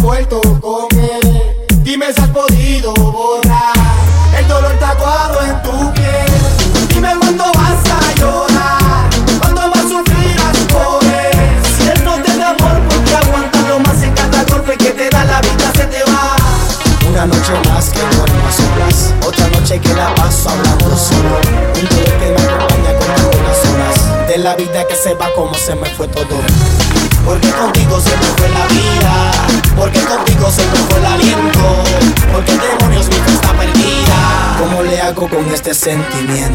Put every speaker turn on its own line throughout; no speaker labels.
vuelto con él. Dime si has podido borrar el dolor tatuado en tu piel. Dime cuándo vas a llorar, cuándo vas a sufrir a poder. Si él no te da amor, porque aguanta lo más en cada golpe que te da la vida se te va.
Una noche
más que duermo a solas, otra noche que la paso hablando solo. Un dolor que me acompaña con algunas horas de la vida que se va como se me fue todo. Porque contigo se me fue la sentimiento?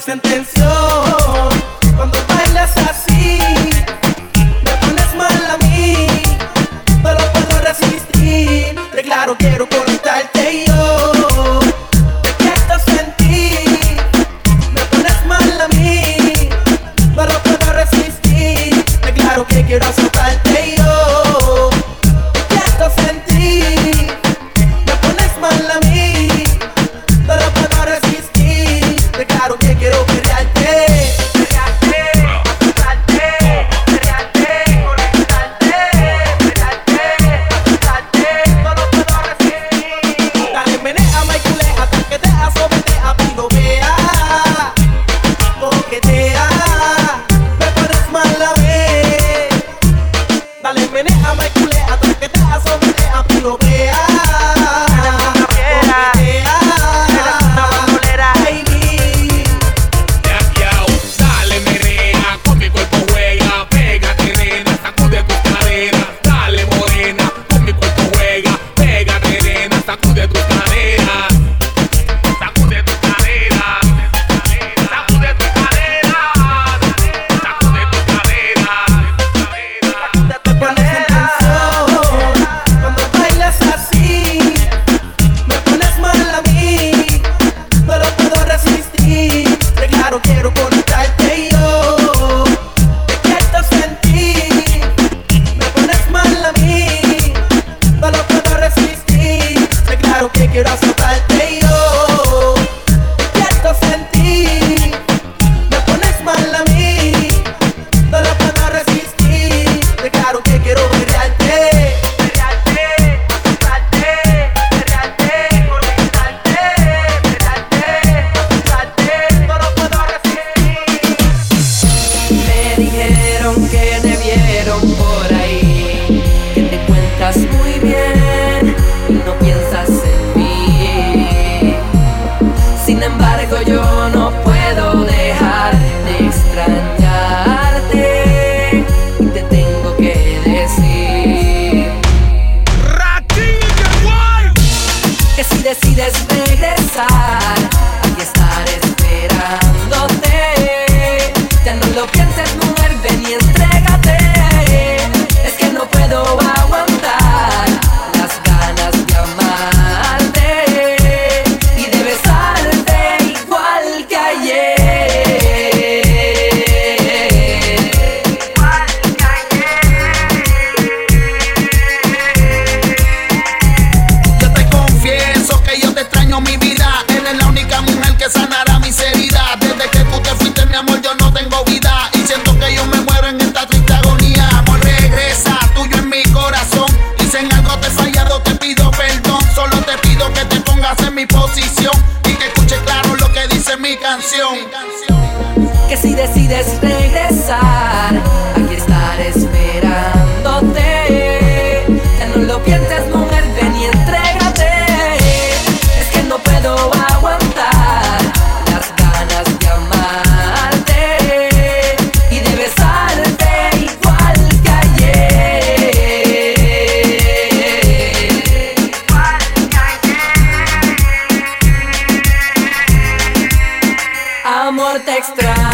sentenció. Cuando bailas así, me pones mal a mí. No lo puedo resistir. Declaro, quiero conectarte yo. Te quiero sentir. Me pones mal a mí. No lo puedo resistir. Declaro que quiero azotarte yo. minute, I might cool. I te extraño.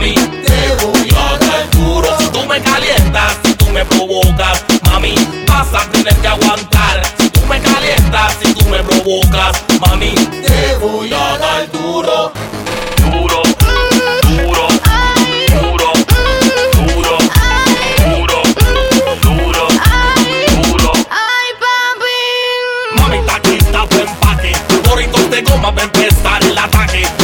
mami, te
voy a dar duro. Si tú me calientas, si tú me provocas, mami, vas a tener que aguantar. Si tú me calientas, si tú me provocas, mami, te voy a dar duro. Duro, duro, duro, duro, duro, duro, duro.
Ay, papi.
Mami, taquita, buen empaque. Gorritos de goma va a empezar el ataque.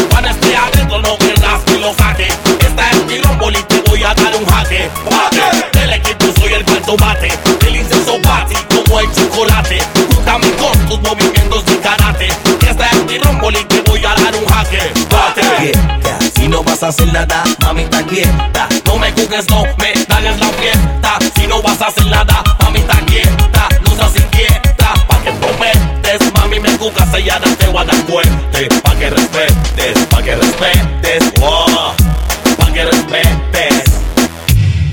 Incenso bate como el chocolate. Júntame con tus movimientos de karate. Esta es mi rombol y te voy a dar un jaque. Bate.
quieta. Si no vas a hacer nada, mamita quieta.
No me juzgues, no me dañes la fiesta. Si no vas a hacer nada, mamita quieta, no seas inquieta. Pa' que prometes, mami, me juzgas, ella te voy a dar fuerte. Pa' que respetes, pa' que respetes, wow. Pa' que respetes.